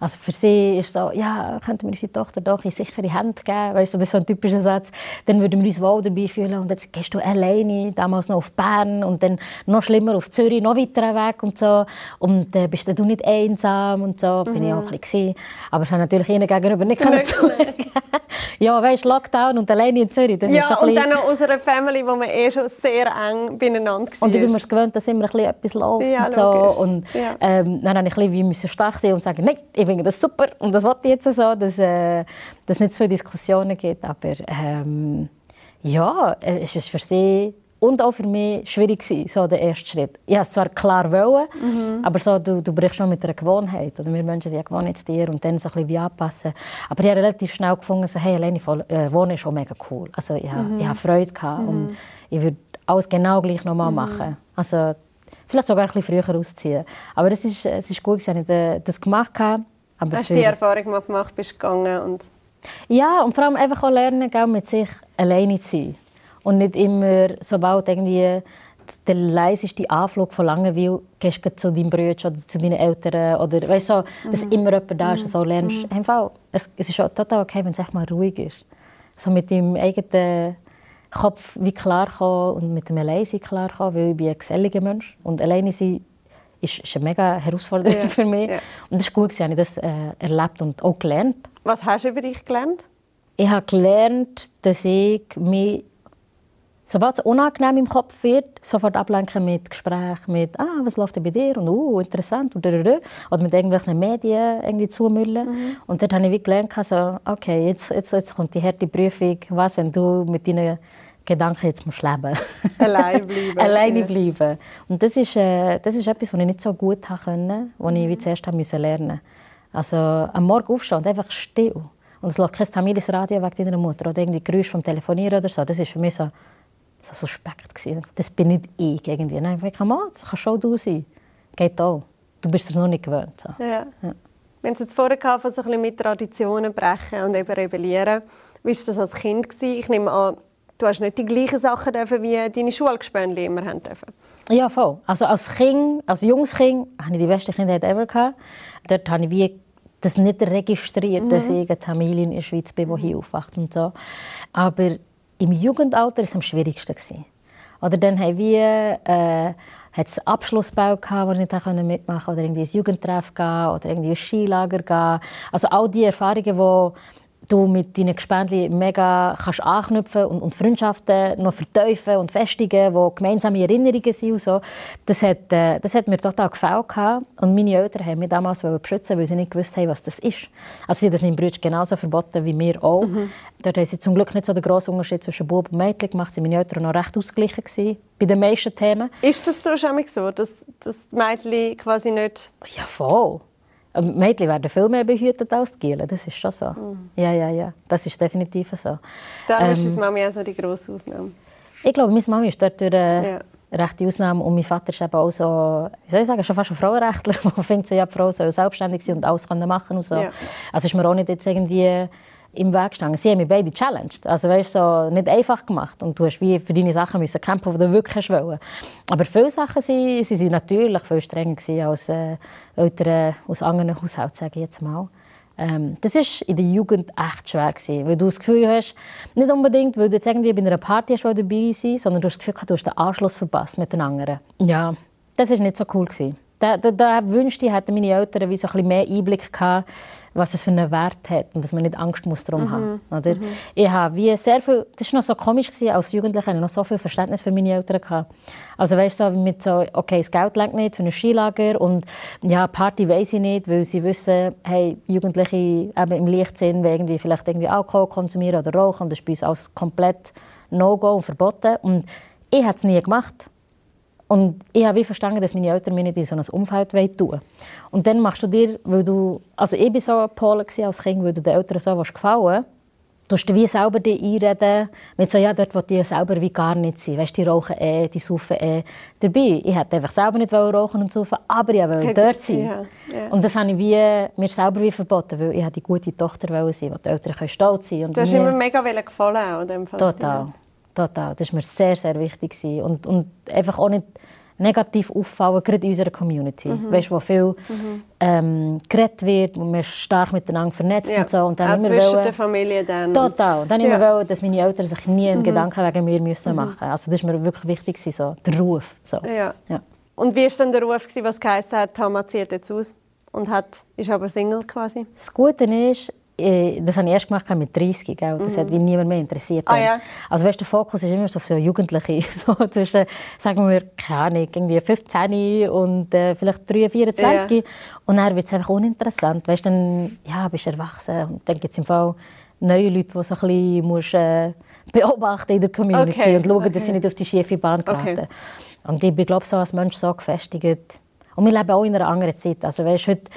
[SPEAKER 1] Also für sie ist so, ja, könnten wir unsere Tochter doch in sichere Hände geben. Weißt du, das ist so ein typischer Satz. Dann würden wir uns wohl dabei fühlen. Und jetzt gehst du alleine, damals noch auf Bern und dann noch schlimmer auf Zürich, noch weiter weg und so. Und äh, bist du nicht einsam und so. Mhm. Bin ich auch ein bisschen. Aber ich habe natürlich ihnen gegenüber nicht zugeben. ja, weißt du, Lockdown und alleine in Zürich. Das
[SPEAKER 2] ja,
[SPEAKER 1] ist
[SPEAKER 2] und dann noch aus einer Family, wo man eh schon sehr eng beieinander war.
[SPEAKER 1] Und ich bin mir gewöhnt, dass immer ein bisschen etwas läuft ja, und so. Und ja. ähm, dann habe ich ein bisschen stark sein und sagen, nein, finde das super und das wollte ich jetzt so, dass äh, es nicht so viele Diskussionen gibt. Aber ähm, ja, es ist für sie und auch für mich schwierig gewesen, so der erste Schritt. Ich wollte es zwar klar wollen, mhm. aber so, du, du brichst schon mit einer Gewohnheit. Oder wir Menschen sind ja gewohnt dir und dann so ein bisschen wie anpassen. Aber ich habe relativ schnell gefunden, so, hey, alleine äh, wohnen ist schon mega cool. Also ich, mhm. ich habe Freude gehabt mhm. und ich würde alles genau gleich nochmal mhm. machen. Also vielleicht sogar ein bisschen früher ausziehen. Aber es ist, es ist gut, dass ich das gemacht habe.
[SPEAKER 2] Aber Hast du die Erfahrung mal gemacht, bist gegangen und
[SPEAKER 1] ja, und vor allem einfach auch lernen, mit sich alleine zu sein. Und nicht immer, sobald irgendwie der leiseste Anflug von Langeweile gehst du zu deinem Bruder oder zu deinen Eltern oder weißt du, dass mhm. immer jemand da ist und so lernst. Mhm. Einfach, es, es ist auch total okay, wenn es echt mal ruhig ist. So mit deinem eigenen Kopf wie klar kommen und mit dem Alleinsein klar kommen, weil ich bin ein geselliger Mensch und alleine sein ist, ist eine mega Herausforderung ja. für mich. Ja. Und das ist gut, dass ich das äh, erlebt und auch gelernt.
[SPEAKER 2] Was hast du über dich gelernt?
[SPEAKER 1] Ich habe gelernt, dass ich mich, sobald es unangenehm im Kopf wird, sofort ablenken mit Gesprächen, mit «Ah, was läuft denn bei dir?» und «Uh, interessant» oder, oder mit irgendwelchen Medien irgendwie zumüllen. Mhm. Und dort habe ich wie gelernt, also, okay, jetzt, jetzt, jetzt kommt die harte Prüfung, was, wenn du mit deinen Gedanke, jetzt musst du leben.
[SPEAKER 2] Allein bleiben.
[SPEAKER 1] Alleine bleiben. Und das ist, äh, das ist etwas, was ich nicht so gut konnte, was ich wie zuerst musste lernen Also am Morgen aufstehen und einfach still. Und es läuft kein tamilisches Radio wegen deiner Mutter oder irgendwie Geräusch vom Telefonieren oder so. Das war für mich so, so suspekt. Gewesen. Das bin nicht ich irgendwie. Nein, ich denke, das kann schon du sein. Geht auch. Du bist es noch nicht gewöhnt. So.
[SPEAKER 2] Ja. ja. Wir haben es jetzt vorher gehabt, so ein bisschen mit Traditionen brechen und eben rebellieren. Wie war das als Kind? Gewesen? Ich nehme an, du hast nicht die gleichen Sachen dürfen, wie deine Schulgespönli immer haben dürfen.
[SPEAKER 1] Ja, voll. Also als Kind, als junges Kind, hatte ich die beste Kindheit ever. Gehabt. Dort habe ich wie das nicht registriert, mhm. dass ich eine Tamilie in der Schweiz bin, die hier aufwacht und so. Aber im Jugendalter war es am schwierigsten. Gewesen. Oder dann haben wir äh, hat's Abschlussbau gehabt, wo ich nicht mitmachen konnte, oder irgendwie ins Jugendtreff gehen, oder irgendwie ins Skilager gehen. Also all die Erfahrungen, die du mit deinen Gespendli mega kannst anknüpfen und, und Freundschaften noch vertiefen und festigen, wo gemeinsame Erinnerungen sind und so. Das hat, äh, das hat mir total gefallen und meine Eltern haben mich damals beschützen, weil sie nicht gewusst haben, was das ist. Also sie haben das meinem Bruder genauso verboten wie mir auch. Mhm. Dort haben sie zum Glück nicht so den grossen Unterschied zwischen Bub und Mädchen gemacht. Sie waren meine Eltern noch recht ausgeglichen gewesen, bei den meisten Themen.
[SPEAKER 2] Ist das so schon so, dass, dass die Mädchen quasi nicht...
[SPEAKER 1] Ja, voll. Mädchen werden viel mehr behütet als die Gielen, das ist schon so. Mhm. Ja, ja, ja, das ist definitiv so.
[SPEAKER 2] Darum ähm, ist deine Mami also die grosse Ausnahme?
[SPEAKER 1] Ich glaube, meine Mami ist dort durch eine ja. rechte Ausnahme und mein Vater ist eben auch so, wie soll ich sagen, schon fast ein Frauenrechtler, der findet, ja, die Frau soll selbstständig sein und alles machen und so. Ja. Also ist mir auch nicht jetzt irgendwie im Weg gestanden. Sie haben mich beide challenged. Also weißt, so nicht einfach gemacht. Und du hast wie für deine Sachen müssen kämpfen, die du wirklich wollen. Aber viele Sachen sie, sie sind natürlich viel strenger als äh, Eltern aus anderen Haushalten, sage ich jetzt mal. Ähm, das war in der Jugend echt schwer, gewesen, weil du das Gefühl hast, nicht unbedingt, weil du jetzt irgendwie bei einer Party hast, dabei sein sondern du hast das Gefühl, du hast den Anschluss verpasst mit den anderen. Ja, das war nicht so cool. Gewesen. Da, da, da wünschte ich, hätten meine Eltern wie so ein bisschen mehr Einblick gehabt, was es für einen Wert hat und dass man nicht Angst muss darum mhm. haben oder? Mhm. Ich habe wie sehr viel, das war noch so komisch, gewesen, als Jugendliche noch so viel Verständnis für meine Eltern gehabt. Also weißt du, so, mit so, okay, das Geld lenkt nicht für ein Skilager und ja, Party weiß ich nicht, weil sie wissen, hey, Jugendliche eben im Leichtsinn, wenn irgendwie vielleicht irgendwie Alkohol konsumieren oder rauchen und das ist bei uns alles komplett No-Go und verboten und ich habe es nie gemacht. Und ich habe verstanden, dass meine Eltern mir nicht in so ein Umfeld tun wollen. Und dann machst du dir, weil du, also ich war so Polen als Kind, weil du den Eltern so gefallen Du hast wie selber die einreden, mit so, ja, dort will die selber wie gar nicht sein. Weißt, die rauchen eh, die saufen eh. Dabei, ich hätte einfach selber nicht rauchen und saufen, aber ich wollte dort sein. Ja, ja. Und das habe ich wie, mir selber wie verboten, weil ich die gute Tochter sein, wo die Eltern stolz sein können.
[SPEAKER 2] Du hast immer mega gefallen,
[SPEAKER 1] in dem Fall. Total. Das war mir sehr, sehr wichtig. Und, und einfach auch nicht negativ auffallen, gerade in unserer Community. Mhm. Weißt, wo viel mhm. ähm, geredet wird, wo man stark miteinander vernetzt ja. und so. Und
[SPEAKER 2] dann Auch zwischen wollen, der Familie dann.
[SPEAKER 1] Total. Und dann ja. immer wollen, dass meine Eltern sich nie einen mhm. Gedanken wegen mir müssen mhm. machen müssen. Also das war mir wirklich wichtig, so, der Ruf. So.
[SPEAKER 2] Ja. ja. Und wie war dann der Ruf, was geheißen hat, Tama zieht jetzt aus? Und hat, ist aber Single quasi?
[SPEAKER 1] Das Gute ist, das habe ich erst gemacht mit 30, gell? das mhm. hat wie niemand mehr interessiert.
[SPEAKER 2] Ah, ja.
[SPEAKER 1] Also weißt, der Fokus ist immer so auf so Jugendliche, so zwischen, sagen wir, keine Ahnung, irgendwie 15 und äh, vielleicht 3, 24 ja. und dann wird es einfach uninteressant, weißt, dann ja, bist du erwachsen und dann gibt es im Fall neue Leute, die so ein bisschen musst, äh, beobachten in der Community okay. und schauen, okay. dass sie nicht auf die schiefe Bahn geraten. Okay. Und ich bin glaube so als Mensch so gefestigt. Und wir leben auch in einer anderen Zeit. Also weißt, heute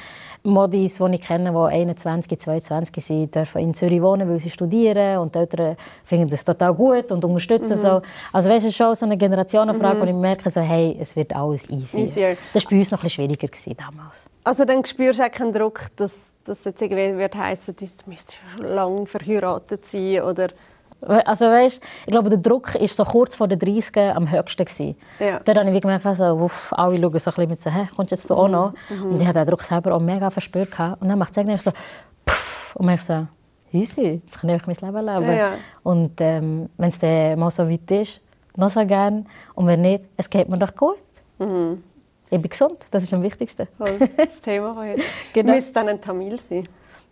[SPEAKER 1] Modis, die ich kenne, die 21, 22 sind, dürfen in Zürich wohnen, weil sie studieren und die Eltern finden das total gut und unterstützen mhm. so. Also weißt, es ist schon so eine Generationenfrage, mhm. wo ich merke, so, hey, es wird alles easy. Easier. Das war bei uns noch ein bisschen schwieriger gewesen, damals.
[SPEAKER 2] Also dann spürst du auch keinen Druck, dass, dass jetzt irgendwie wird heißen, du müsstest schon lange verheiratet sein oder
[SPEAKER 1] also weißt, ich glaube, der Druck war so kurz vor den 30 am höchsten. Gewesen. Ja. Dort habe ich gemerkt, also, uff, alle schauen so ein bisschen mit so, hä, kommst jetzt du auch noch? Mhm. Und ich habe den Druck selber auch mega verspürt. Und dann macht es irgendwie so, puff, und ich so, easy, jetzt kann ich mein Leben leben. Ja. Und ähm, wenn es dann mal so weit ist, noch so gerne. Und wenn nicht, es geht mir doch gut. Mhm. Ich bin gesund, das ist am wichtigsten.
[SPEAKER 2] Das Thema heute. genau. Müsste dann ein Tamil sein?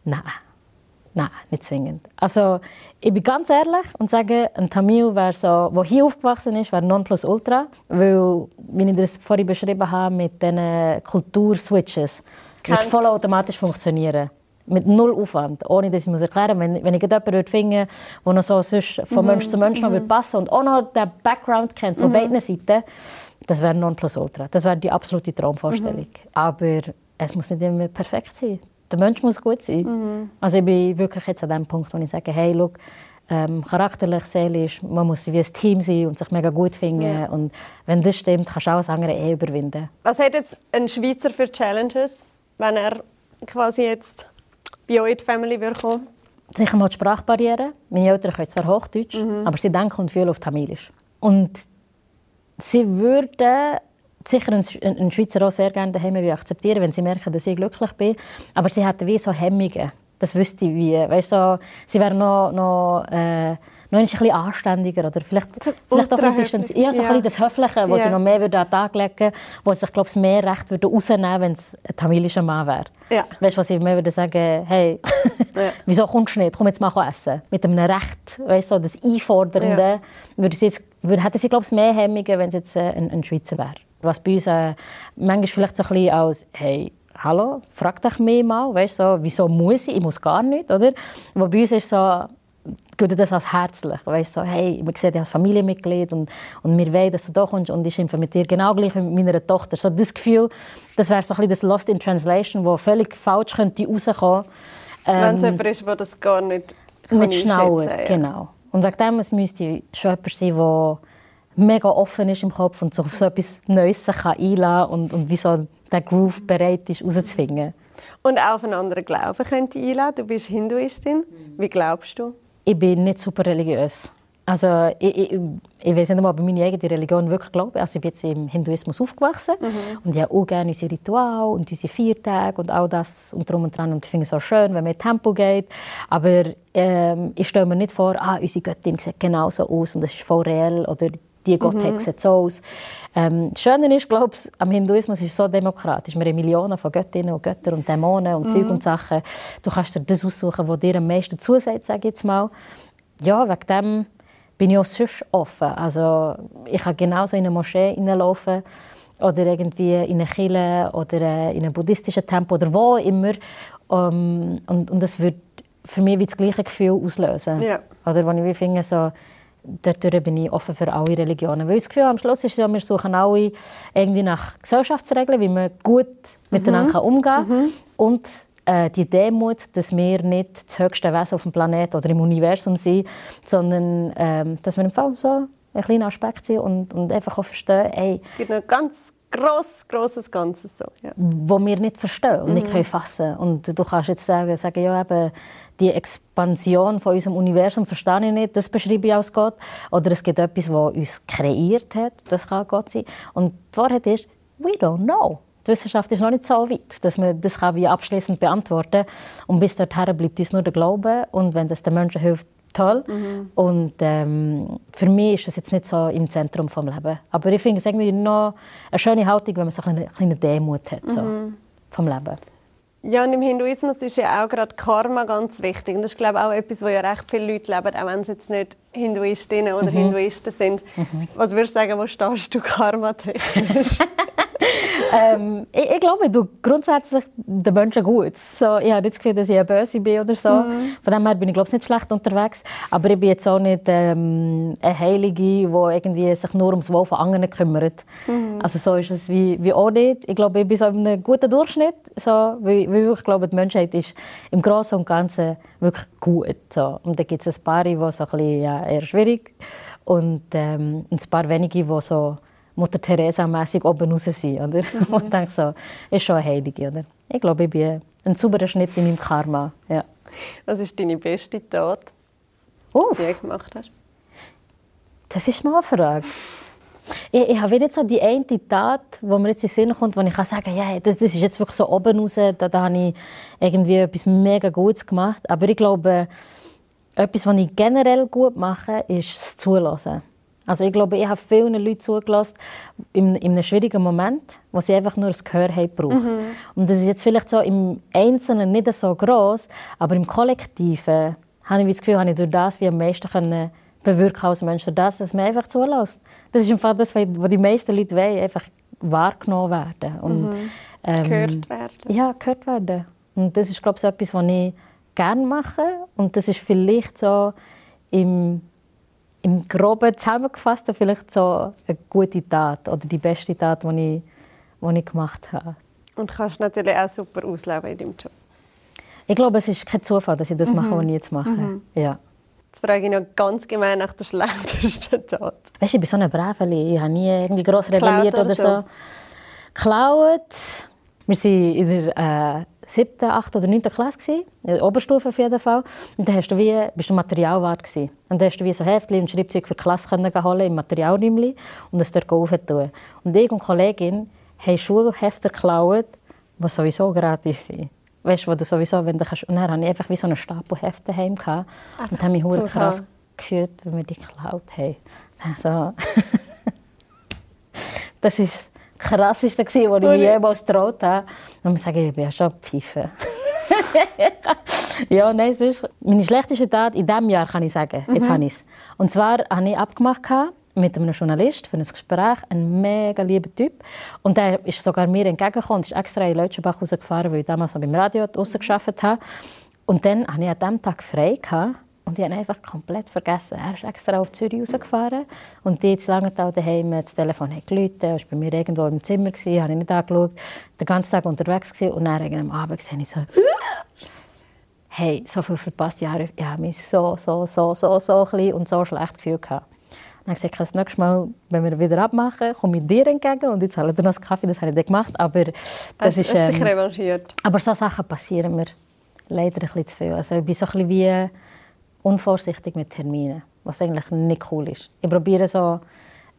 [SPEAKER 1] Nein. Nein, nicht zwingend. Also, ich bin ganz ehrlich und sage, ein Tamil, wer so, der hier aufgewachsen ist, wäre Nonplusultra. Weil, wie ich das vorhin beschrieben habe, mit diesen Kulturswitches, wird voll automatisch funktionieren. mit null Aufwand, ohne dass ich es erklären muss. Wenn, wenn ich jemanden finde, der noch so sonst von mhm. Mensch zu Mensch noch mhm. passen und auch noch den Background kennt von mhm. beiden Seiten, das wäre Nonplusultra. Das wäre die absolute Traumvorstellung. Mhm. Aber es muss nicht immer perfekt sein. Der Mensch muss gut sein. Mhm. Also ich bin wirklich jetzt an dem Punkt, wo ich sage, hey, look, ähm, charakterlich, seelisch, man muss wie ein Team sein und sich mega gut finden. Ja. Und wenn das stimmt, kannst du auch das andere eh überwinden.
[SPEAKER 2] Was hat jetzt ein Schweizer für Challenges, wenn er quasi jetzt bei euch in die Family kommen
[SPEAKER 1] Sicher mal die Sprachbarriere. Meine Eltern können zwar Hochdeutsch, mhm. aber sie denken und fühlen auf Tamilisch. Und sie würden sicher einen Schweizer auch sehr gerne daheim akzeptieren, wenn sie merken, dass ich glücklich bin. Aber sie hätten wie so Hemmungen. Das wüsste ich wie. Weißt, so, sie wären noch, noch äh, noch ein bisschen anständiger oder vielleicht, vielleicht auch ein bisschen, ja, so ja. ein das Höfliche, wo ja. sie noch mehr an den Tag legen wo sie sich glaube mehr Recht würde rausnehmen wenn es ein tamilischer Mann wäre. Ja. Weißt du, was ich mehr würde sagen, hey, ja. wieso kommst du nicht, komm jetzt mal essen. Mit einem Recht, weißt du, das Einfordernde, ja. würde sie jetzt, würde, hätten sie glaube ich mehr Hemmungen, wenn es jetzt äh, ein, ein Schweizer wäre. Was bei uns äh, manchmal vielleicht so ein bisschen als, hey, hallo, frag dich mich mal, weißt so, wieso muss ich, ich muss gar nicht, oder? Wo bei uns ist so, gilt das als herzlich. Weißt, so, hey, wir sehen dich als Familienmitglied und, und wir wollen, dass du da kommst und ich schimpfe mit dir genau gleich wie mit meiner Tochter. So das Gefühl, das wäre so ein bisschen das Lost in Translation, wo völlig falsch könnte rauskommen.
[SPEAKER 2] Ähm, Wenn es jemand ist, der das gar nicht
[SPEAKER 1] Nicht schnauen, ja. genau. Und wegen dem es müsste schon jemand sein, der mega offen ist im Kopf und so auf so etwas Neues sich einladen kann und, und wie so der Groove bereit ist, rauszufinden.
[SPEAKER 2] Und auch auf einen anderen Glauben könnte einladen. Du bist Hinduistin. Wie glaubst du?
[SPEAKER 1] ich bin nicht super religiös. Also ich, ich, ich weiß nicht mal, ob ich meine eigene Religion wirklich glaube. Also ich bin jetzt im Hinduismus aufgewachsen mhm. und ich habe auch gerne unsere Rituale und unsere Viertage und all das und drum und dran. Und ich finde es auch schön, wenn man in Tempo geht. Aber ähm, ich stelle mir nicht vor, ah, unsere Göttin sieht genau so aus und das ist voll real oder die Gottheit mhm. sieht so aus. Ähm, das Schöne ist, glaube ich, am Hinduismus ist es so demokratisch. Wir haben Millionen von Göttinnen und Göttern und Dämonen und mhm. Zeug und Sachen. Du kannst dir das aussuchen, was dir am meisten zusagt, sage ich jetzt mal. Ja, wegen dem bin ich auch sonst offen. Also ich kann genauso in eine Moschee hineinlaufen oder irgendwie in eine Kirche oder äh, in einen buddhistischen Tempel oder wo immer. Um, ähm, und, und das würde für mich wie das gleiche Gefühl auslösen. Ja. Oder wenn ich finde, so, dort bin ich offen für alle Religionen. Weil ich das Gefühl am Schluss ist ja, wir suchen alle irgendwie nach Gesellschaftsregeln, wie man gut miteinander mhm. umgehen kann. Mhm. Und äh, die Demut, dass wir nicht das höchste Wesen auf dem Planeten oder im Universum sind, sondern ähm, dass wir im Fall so ein kleiner Aspekt sind und, und einfach auch verstehen, ey,
[SPEAKER 2] es gibt ein ganz gross, grosses Ganzes so, ja.
[SPEAKER 1] wo wir nicht verstehen und mhm. nicht können fassen Und du kannst jetzt sagen, sagen ja, eben, die Expansion von unserem Universum verstehe ich nicht, das beschreibe ich als Gott. Oder es gibt etwas, das uns kreiert hat, das kann Gott sein. Und die Wahrheit ist, we don't know. Die Wissenschaft ist noch nicht so weit, dass man das kann abschließend beantworten kann. Und bis dorthin bleibt uns nur der Glaube. Und wenn das den Menschen hilft, toll. Mhm. Und ähm, für mich ist das jetzt nicht so im Zentrum des Lebens. Aber ich finde es irgendwie noch eine schöne Haltung, wenn man so eine kleine Demut hat so, mhm. vom Leben.
[SPEAKER 2] Ja, und im Hinduismus ist ja auch gerade Karma ganz wichtig. Und das ist, glaube ich, auch etwas, wo ja recht viele Leute leben, auch wenn sie jetzt nicht Hinduistinnen oder mhm. Hinduisten sind. Mhm. Was würdest du sagen, wo stehst du karmatechnisch?
[SPEAKER 1] ähm, ich, ich, glaube, du grundsätzlich den Menschen gut. So, ich habe nicht das Gefühl, dass ich eine Böse bin oder so. Mhm. Von dem her bin ich glaube nicht schlecht unterwegs. Aber ich bin jetzt auch nicht ähm, eine Heilige, die irgendwie sich nur ums Wohl von anderen kümmert. Mhm. Also so ist es wie, wie auch nicht. Ich glaube, ich bin so in einem guten Durchschnitt. So, weil, weil ich glaube, die Menschheit ist im Großen und Ganzen wirklich gut. So. Und dann gibt es ein paar, die so ein bisschen, ja, eher schwierig und ähm, ein paar wenige, die so Mutter Teresa-mässig oben raus sind. Oder? Mhm. Und denke so, ist schon eine Heilige. Oder? Ich glaube, ich bin ein sauberer Schnitt in meinem Karma. Ja.
[SPEAKER 2] Was ist deine beste Tat,
[SPEAKER 1] Uff.
[SPEAKER 2] die du gemacht hast?
[SPEAKER 1] Das ist noch eine Frage. Ich, ich habe nicht so die eine Tat, wo mir jetzt in den Sinn kommt, wo ich kann sagen ja, das, das ist jetzt wirklich so oben raus, da, da habe ich irgendwie etwas mega Gutes gemacht. Aber ich glaube, etwas, was ich generell gut mache, ist das Zulassen. Also ich glaube, ich habe vielen Leuten zugelassen in, in einem schwierigen Moment, wo sie einfach nur das Gehör haben. Mhm. Und das ist jetzt vielleicht so im Einzelnen nicht so groß, aber im Kollektiven habe ich das Gefühl, habe ich durch das wie am meisten können bewirken als Mensch, durch das, dass man einfach zulässt. Das ist im Fall das, was die meisten Leute wollen, einfach wahrgenommen werden. Und,
[SPEAKER 2] mhm. ähm, gehört werden.
[SPEAKER 1] Ja, gehört werden. Und das ist, glaube ich, so etwas, was ich gerne mache. Und das ist vielleicht so im, im Groben zusammengefasst vielleicht so eine gute Tat oder die beste Tat, die ich, die ich gemacht habe.
[SPEAKER 2] Und kannst natürlich auch super ausleben in deinem Job.
[SPEAKER 1] Ich glaube, es ist kein Zufall, dass ich das mache, was ich jetzt mache.
[SPEAKER 2] Mhm.
[SPEAKER 1] Ja.
[SPEAKER 2] Jetzt frage ich noch ganz gemein nach der schlechtesten Tat.
[SPEAKER 1] Weißt du, ich bin so eine Braveli. Ich habe nie irgendwie gross rebelliert
[SPEAKER 2] oder
[SPEAKER 1] oder
[SPEAKER 2] so?
[SPEAKER 1] so. Geklaut. Wir waren in der äh, 7., 8. oder 9. Klasse, gewesen, in der Oberstufe auf jeden Fall. Und dann hast du wie, bist du Materialwart. Gewesen. Und dann hast du wie so Heftchen und Schreibzeug für die Klasse können holen im Materialräumchen und das dort aufentun. Und ich und Kollegin haben Schulhefte geklaut, die sowieso gratis sind. Weißt du, wo du sowieso, wenn du kannst, und dann hatte ich einfach wie so einen Stapel Hefte heim gehabt und habe mich
[SPEAKER 2] zum
[SPEAKER 1] krass gefühlt, wenn wir die geklaut haben. Also, das das Krasseste, was ich mir jemals getraut habe. Und ich sage, ich bin ja schon Pfeife. ja, nein, sonst, meine schlechteste Tat in diesem Jahr, kann ich sagen, jetzt habe ich es. Und zwar habe ich abgemacht mit einem Journalist für ein Gespräch, ein mega lieber Typ. Und der ist sogar mir entgegengekommen und ist extra in Leutschenbach rausgefahren, weil ich damals beim Radio draussen gearbeitet habe. Und dann hatte ich an diesem Tag frei gehabt, und ich habe ihn einfach komplett vergessen. Er ist extra auf Zürich rausgefahren und die zu Langenthal daheim, das Telefon hat geläutet, er war bei mir irgendwo im Zimmer, gewesen, habe ich nicht angeschaut, den ganzen Tag unterwegs gewesen, und dann am Abend sehe ich so hey, so viel verpasste Jahre, ich habe mich so, so, so, so, so klein und so schlecht gefühlt. gehabt. Dann habe ich gesagt, das nächste Mal, wenn wir wieder abmachen, komme ich dir entgegen und jetzt zahle ich dir noch einen Kaffee, das habe ich dann gemacht, aber das
[SPEAKER 2] Also,
[SPEAKER 1] ist...
[SPEAKER 2] du dich
[SPEAKER 1] ähm,
[SPEAKER 2] revanchiert.
[SPEAKER 1] aber so Sachen passieren mir leider ein bisschen zu viel. Also ich bin so ein bisschen wie unvorsichtig mit Terminen, was eigentlich nicht cool ist. Ich probiere so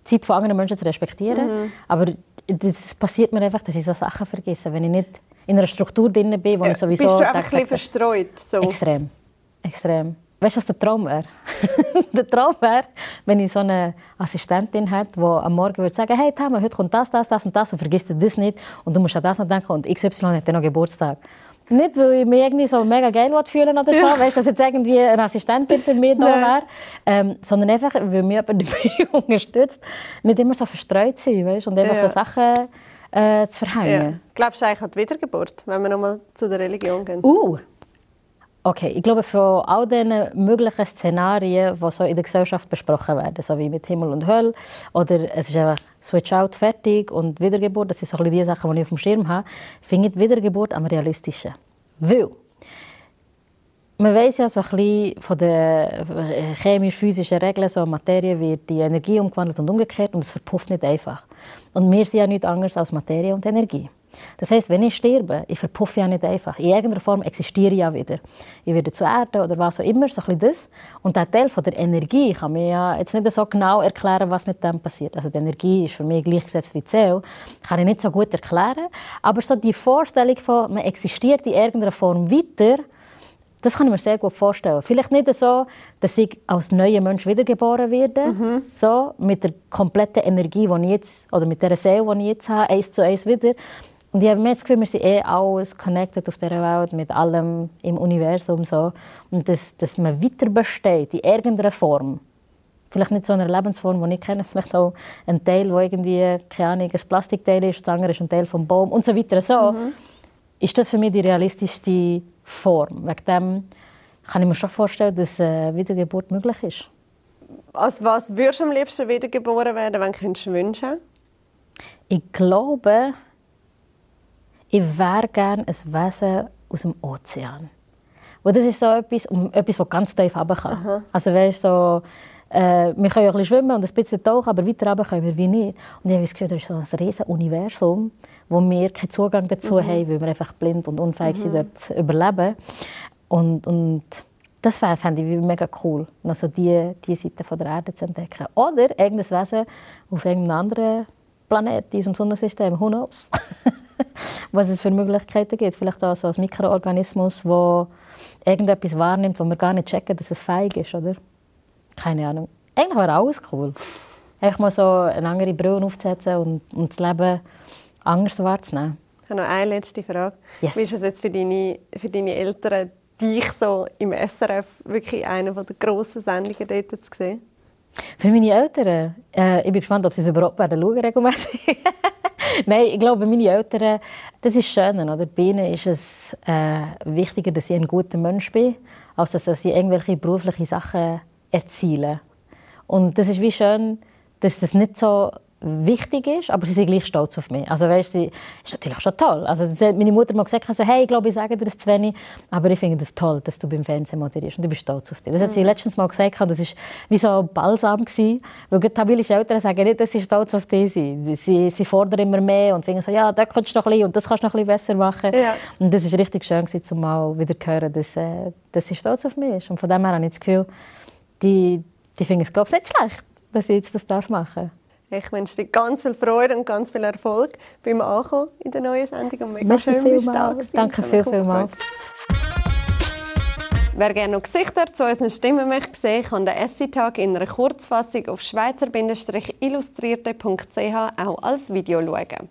[SPEAKER 1] die Zeit von anderen Menschen zu respektieren, aber es passiert mir einfach, dass ich so Sachen vergesse, wenn ich nicht in einer Struktur drin bin, wo ich sowieso
[SPEAKER 2] Bist du einfach ein
[SPEAKER 1] tagtäglich-
[SPEAKER 2] bisschen verstreut? So.
[SPEAKER 1] Extrem. Extrem. Weißt du, was der Traum wäre? der Traum wäre, wenn ich so eine Assistentin hätte, die am Morgen würde sagen, hey Tama, heute kommt das, das, das und das und vergiss dir das nicht und du musst an das noch denken und XY hat dann noch Geburtstag. Nicht, weil ich mich irgendwie so mega geil fühlen oder so, weißt, dass jetzt irgendwie eine Assistentin für mich da wäre, ähm, sondern einfach, weil mich jemand dabei unterstützt, nicht immer so verstreut sein, weißt, und einfach
[SPEAKER 2] Ja.
[SPEAKER 1] so Sachen äh, zu
[SPEAKER 2] Ja.
[SPEAKER 1] verhängen.
[SPEAKER 2] Glaubst du eigentlich an die Wiedergeburt, wenn wir nochmal zu der Religion gehen?
[SPEAKER 1] Uh. Okay, ich glaube, von all diesen möglichen Szenarien, die so in der Gesellschaft besprochen werden, so wie mit Himmel und Hölle, oder es ist einfach Switch out, fertig und Wiedergeburt, das sind so die Sachen, die ich auf dem Schirm habe, finde ich Wiedergeburt am realistischen. Weil man weiß ja so ein bisschen von den äh, chemisch-physischen Regeln, so Materie wird die Energie umgewandelt und umgekehrt und es verpufft nicht einfach. Und wir sind ja nichts anderes als Materie und Energie. Das heißt, wenn ich sterbe, ich verpuffe ja nicht einfach. In irgendeiner Form existiere ich ja wieder. Ich werde zu Erde oder was auch immer, so ein bisschen das. Und der Teil von der Energie kann mir ja jetzt nicht so genau erklären, was mit dem passiert. Also die Energie ist für mich gleichgesetzt wie die Seele. Kann ich nicht so gut erklären. Aber so die Vorstellung von, man existiert in irgendeiner Form weiter, das kann ich mir sehr gut vorstellen. Vielleicht nicht so, dass ich als neuer Mensch wiedergeboren werde, so, mit der kompletten Energie, die ich jetzt, oder mit der Seele, die ich jetzt habe, eins zu eins wieder. Und ich habe mir das Gefühl, wir sind eh alles connected auf dieser Welt, mit allem im Universum. So. Und dass, dass man weiter besteht, in irgendeiner Form. Vielleicht nicht so eine Lebensform, die ich kenne, vielleicht auch ein Teil, wo irgendwie, keine Ahnung, ein Plastikteil ist, das andere ist ein Teil vom Baum und so weiter. So ist das für mich die realistischste Form. Wegen dem kann ich mir schon vorstellen, dass äh, Wiedergeburt möglich ist.
[SPEAKER 2] Als was würdest du am liebsten wiedergeboren werden, wenn könntest du wünschen?
[SPEAKER 1] Ich glaube, ich wäre gerne ein Wesen aus dem Ozean. Weil das ist so etwas, etwas das ganz tief runter kann. Also weißt, so, äh, wir können ja ein bisschen schwimmen und ein bisschen tauchen, aber weiter runter können wir wie nicht. Und ich habe das Gefühl, da ist so ein riesiges Universum, wo wir keinen Zugang dazu haben, weil wir einfach blind und unfähig sind, dort zu überleben. Und, und das fä- fände ich mega cool, noch so die, die Seite von der Erde zu entdecken. Oder irgendein Wesen auf irgendeinem anderen Planet in unserem Sonnensystem, who knows? Was es für Möglichkeiten gibt. Vielleicht auch so ein Mikroorganismus, der irgendetwas wahrnimmt, wo wir gar nicht checken, dass es feig ist, oder? Keine Ahnung. Eigentlich wäre alles cool. Einfach mal so eine andere Brille aufzusetzen und, und das Leben anders wahrzunehmen.
[SPEAKER 2] Ich habe noch eine letzte Frage.
[SPEAKER 1] Yes.
[SPEAKER 2] Wie ist es jetzt für deine, für deine Eltern, dich so im SRF wirklich einer der grossen Sendungen dort zu sehen?
[SPEAKER 1] Für meine Eltern, äh, ich bin gespannt, ob sie es überhaupt werden schauen, regelmäßig. Nein, ich glaube, meine Eltern, das ist schön. Oder? Bei ihnen ist es äh, wichtiger, dass ich ein guter Mensch bin, als dass ich irgendwelche berufliche Sachen erziele. Und das ist wie schön, dass das nicht so wichtig ist, aber sie sind gleich stolz auf mich. Also weißt, sie ist natürlich schon toll. Also meine Mutter hat gesagt, also, hey, ich glaube, ich sage dir das zu wenig, aber ich finde das toll, dass du beim Fernsehen moderierst und ich bin stolz auf dich. Das hat sie mhm. letztens mal gesagt, das war wie so balsam gewesen, weil tabilische Eltern sagen nicht, dass sie stolz auf dich sind. Sie, sie fordern immer mehr und finden so, ja, da kannst du noch ein bisschen und das kannst du noch ein bisschen besser machen. Ja. Und das ist richtig schön gewesen, zum mal wieder zu hören, dass, äh, dass sie stolz auf mich ist. Und von dem her habe ich das Gefühl, die, die finden es, glaube ich, nicht schlecht, dass ich jetzt das machen darf.
[SPEAKER 2] Ich wünsche dir ganz viel Freude und ganz viel Erfolg beim Ankommen in der neuen Sendung. Und
[SPEAKER 1] mega Merci schön, bist du Danke viel, viel mal.
[SPEAKER 2] Wer gerne noch Gesichter zu unseren Stimmen möchte sehen, kann den Essay-Tag in einer Kurzfassung auf schweizer-illustrierte.ch auch als Video schauen.